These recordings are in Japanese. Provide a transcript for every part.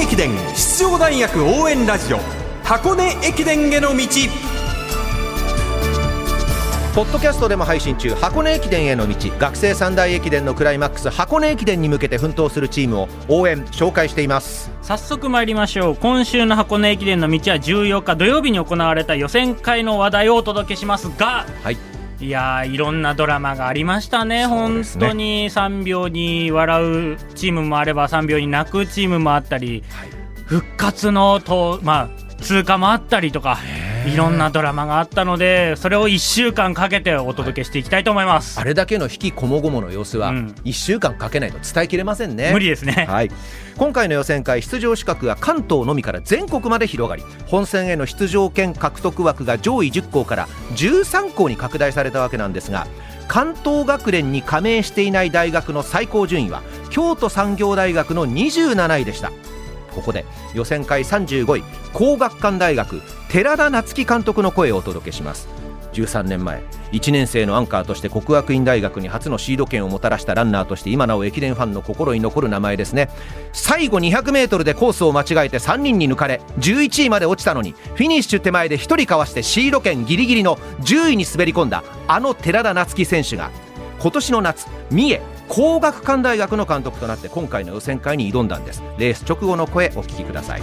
根駅伝出場大学応援ラジオ箱根駅伝への道。ポッドキャストでも配信中箱根駅伝への道。学生三大駅伝のクライマックス箱根駅伝に向けて奮闘するチームを応援紹介しています。早速参りましょう。今週の箱根駅伝の道は14日土曜日に行われた予選会の話題をお届けしますが、はい、いやーいろんなドラマがありましたね、そう本当に。3秒に笑うチームもあれば3秒に泣くチームもあったり、復活のと、まあ、通過もあったりとかいろんなドラマがあったのでそれを1週間かけてお届けしていきたいと思います、あれだけの引きこもごもの様子はうん。1週間かけないと伝えきれませんね。無理ですね、はい、今回の予選会出場資格が関東のみから全国まで広がり本戦への出場権獲得枠が上位10校から13校に拡大されたわけなんですが関東学連に加盟していない大学の最高順位は京都産業大学の27位でしたここで予選会35位工学館大学寺田夏樹監督の声をお届けします。13年前1年生のアンカーとして国学院大学に初のシード権をもたらしたランナーとして今なお駅伝ファンの心に残る名前ですね。最後 200m でコースを間違えて3人に抜かれ11位まで落ちたのにフィニッシュ手前で1人かわしてシード権ギリギリの10位に滑り込んだあの寺田夏樹選手が今年の夏三重工学館大学の監督となって今回の予選会に挑んだんです。レース直後の声お聞きください。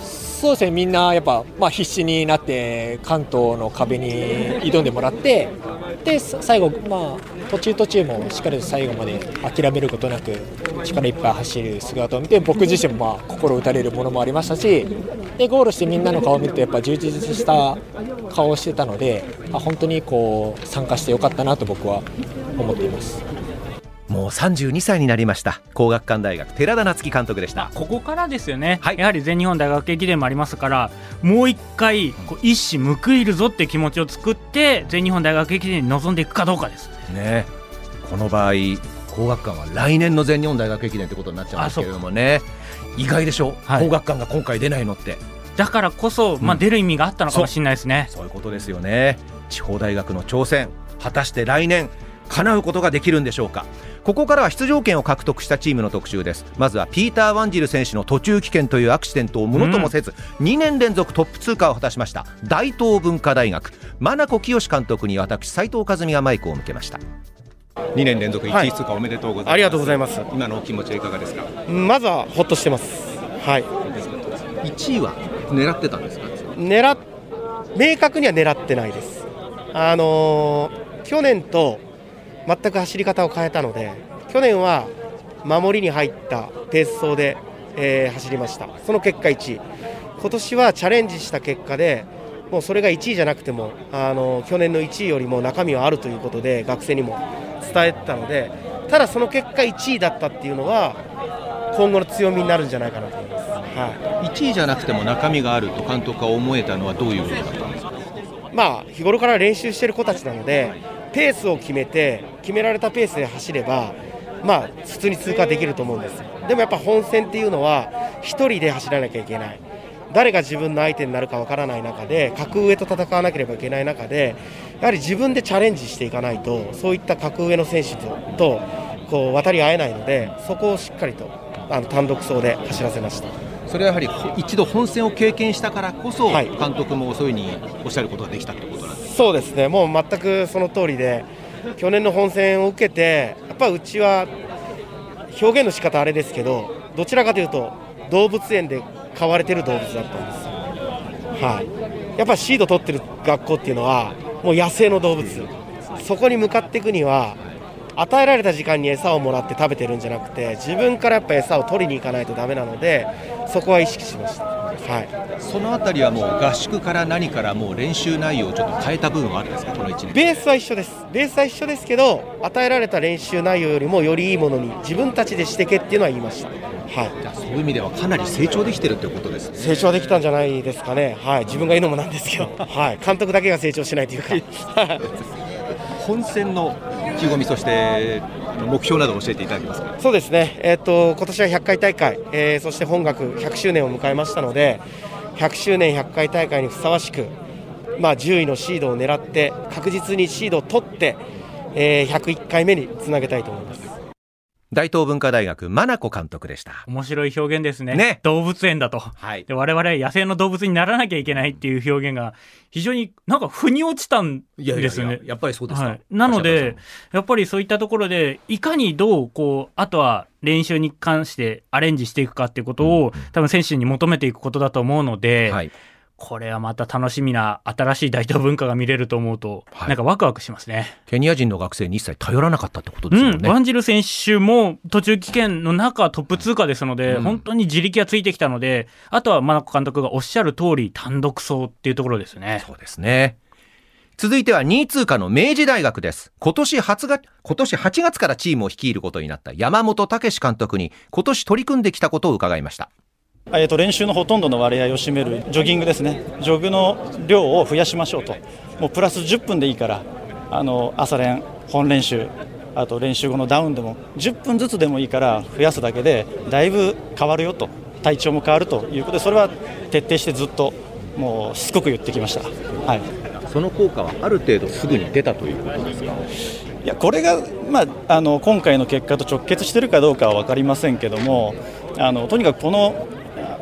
そうですね。みんなやっぱ、まあ、必死になって関東の壁に挑んでもらってで最後、まあ、途中途中もしっかりと最後まで諦めることなく力いっぱい走る姿を見て僕自身もまあ心打たれるものもありましたしでゴールしてみんなの顔を見るとやっぱ充実した顔をしてたのであ本当にこう参加してよかったなと僕は思っています。もう32歳になりました。工学館大学寺田夏樹監督でした。ここからですよね、はい。やはり全日本大学駅伝もありますからもう一回こう一矢報いるぞって気持ちを作って全日本大学駅伝に臨んでいくかどうかです。ね。この場合工学館は来年の全日本大学駅伝ってことになっちゃうんですけれどもね。意外でしょ、はい。工学館が今回出ないのって。だからこそ、まあ、うん出る意味があったのかもしれないですね。そういうことですよね。地方大学の挑戦果たして来年叶うことができるんでしょうかここからは出場権を獲得したチームの特集です。まずはピーター・ワンジル選手の途中棄権というアクシデントをものともせず、2年連続トップ通過を果たしました。大東文化大学。真名子清監督に私斉藤和美がマイクを向けました。2年連続1位通過おめでとうございます、ありがとうございます。今のお気持ちはいかがですか？まずはほっとしてます。はい。1位は狙ってたんですか？狙っ明確には狙ってないです。あのー去年と全く走り方を変えたので、去年は守りに入ったペース走で、えー走りました。その結果1位。今年はチャレンジした結果で、もうそれが1位じゃなくても、あのー去年の1位よりも中身はあるということで学生にも伝えてたので、ただその結果1位だったっていうのは今後の強みになるんじゃないかなと思います。はい。1位じゃなくても中身があると監督が思えたのはどういうことだったんですか？まあ、日頃から練習している子たちなのでペースを決めて決められたペースで走れば、まあ、普通に通過できると思うんです。でもやっぱ本戦っていうのは1人で走らなきゃいけない。誰が自分の相手になるかわからない中で格上と戦わなければいけない中でやはり自分でチャレンジしていかないとそういった格上の選手ととこう渡り合えないのでそこをしっかりとあの単独走で走らせました。それはやはりほ一度本戦を経験したからこそ、はい。監督もそういうふうにおっしゃることができたってことなんですそうですね、もう全くその通りで、去年の本戦を受けて、やっぱうちは表現の仕方あれですけど、どちらかというと、動物園で飼われてる動物だったんですよ、はい、やっぱシード取ってる学校っていうのは、もう野生の動物、そこに向かっていくには、与えられた時間に餌をもらって食べてるんじゃなくて、自分からやっぱ餌を取りに行かないとだめなので、そこは意識しました。はい。そのあたりはもう合宿から何からもう練習内容をちょっと変えた部分はあるんですか？この1年。ベースは一緒です、ベースは一緒ですけど、与えられた練習内容よりもよりいいものに自分たちでしてけっていうのは言いました、はい、じゃあそういう意味ではかなり成長できてるってことですね。成長はできたんじゃないですかね、はい、自分が言うのもなんですけど、はい、監督だけが成長しないというか、本戦の意気込みそして目標など教えていただけますか？そうですね、えっと今年は100回大会、えーそして本学100周年を迎えましたので、100周年100回大会にふさわしく、まあ、10位のシードを狙って、確実にシードを取って、えー101回目につなげたいと思います。大東文化大学真名子監督でした。面白い表現ですね。ね。動物園だと。はい。で我々野生の動物にならなきゃいけないっていう表現が非常になんか腑に落ちたんですよね。やっぱりそうですか、はい、なので、やっぱりそういったところで、いかにどう、こう、あとは練習に関してアレンジしていくかっていうことを、多分選手に求めていくことだと思うので、はい、これはまた楽しみな新しい大東文化が見れると思うと、はい。なんかワクワクしますね。ケニア人の学生に一切頼らなかったってことですようん、ね、ワンジル選手も途中棄権の中トップ通過ですので、うん。本当に自力がついてきたので、あとは真中監督がおっしゃる通り、単独走っていうところですね。そうですね。続いては2位通過の明治大学です。今年初が今年8月からチームを率いることになった山本武監督に今年取り組んできたことを伺いましたえー、と練習のほとんどの割合を占めるジョギングですね、ジョグの量を増やしましょうと、もうプラス10分でいいから、あの朝練、本練習、あと練習後のダウンでも、10分ずつでもいいから増やすだけで、だいぶ変わるよと、体調も変わるということで、それは徹底してずっと、もうしつこく言ってきました。はい。その効果はある程度すぐに出たということですか？いやこれが、まあ、あの今回の結果と直結しているかどうかは分かりませんけどもあのとにかくこの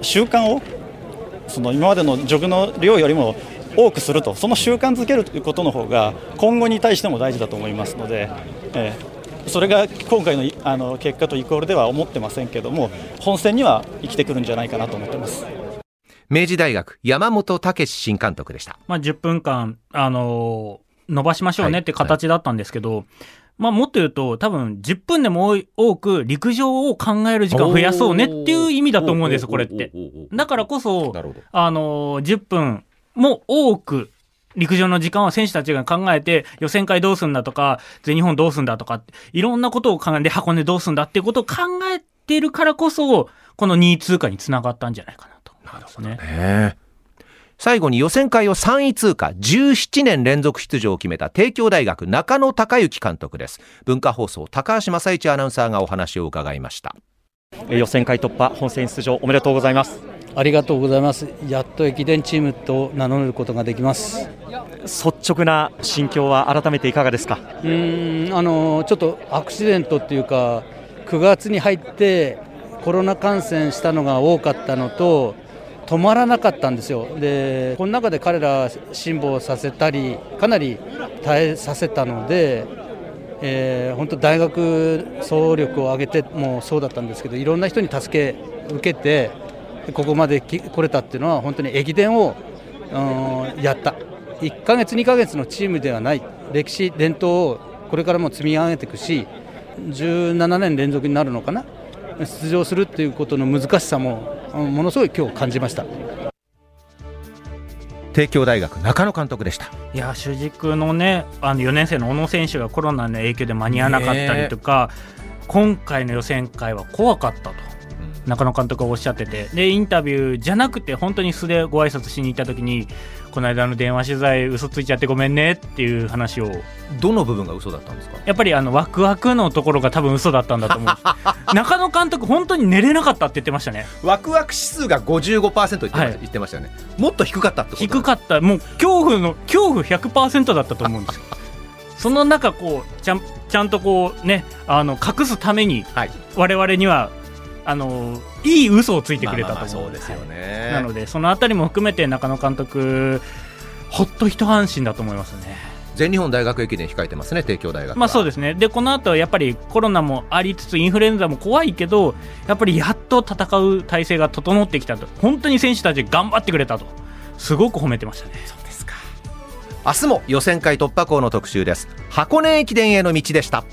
習慣をその今までのジョグの量よりも多くするとその習慣づけるということの方が今後に対しても大事だと思いますので、ええそれが今回のいあの結果とイコールでは思ってませんけども本戦には生きてくるんじゃないかなと思ってます。明治大学山本武新監督でしたまあ、10分間、あのー伸ばしましょうねって形だったんですけど、まあ、もっと言うと、多分10分でも多く陸上を考える時間を増やそうねっていう意味だと思うんです、これって。だからこそ、あのー10分も多く、陸上の時間を選手たちが考えて、予選会どうすんだとか、全日本どうすんだとか、いろんなことを考えて、箱根どうすんだっていうことを考えているからこそ、この2位通過につながったんじゃないかなと思いますね。ね最後に予選会を3位通過17年連続出場を決めた帝京大学中野孝之監督です文化放送高橋正一アナウンサーがお話を伺いましたえー予選会突破、本戦出場おめでとうございます。ありがとうございます。やっと駅伝チームと名乗ることができます。率直な心境は改めていかがですか？うーん、あのちょっとアクシデントっていうか、9月に入ってコロナ感染したのが多かったのと、止まらなかったんですよ。で、この中で彼ら辛抱させたり、かなり耐えさせたので。えー本当大学総力を挙げてもそうだったんですけどいろんな人に助け受けてここまで来れたっていうのは本当に駅伝をうんやった1ヶ月2ヶ月のチームではない歴史伝統をこれからも積み上げていくし17年連続になるのかな出場するっていうことの難しさもうんものすごい今日感じました。帝京大学中野監督でしたいや主軸のねあの4年生の小野選手がコロナの影響で間に合わなかったりとか、今回の予選会は怖かったと。中野監督がおっしゃってて。でインタビューじゃなくて本当に素でご挨拶しに行った時にこの間の電話取材嘘ついちゃってごめんねっていう話を。どの部分が嘘だったんですか？やっぱりあのワクワクのところが多分嘘だったんだと思う。中野監督本当に寝れなかったって言ってましたね。ワクワク指数が55%言ってま,、はい。言ってましたよね。もっと低かったってこと？低かった。もう恐怖の恐怖100%だったと思うんですよ。その中こうちゃんちゃんとこうねあの隠すためにはい。我々にはあのいい嘘をついてくれたと思う。ですよね、なのでそのあたりも含めて中野監督ほっと一安心だと思いますね。全日本大学駅伝控えてますね帝京大学は。まあそうですね。でこの後やっぱりコロナもありつつインフルエンザも怖いけどやっぱりやっと戦う体制が整ってきたと。本当に選手たち頑張ってくれたと。すごく褒めてましたね。明日も予選会突破口の特集です。箱根駅伝への道でした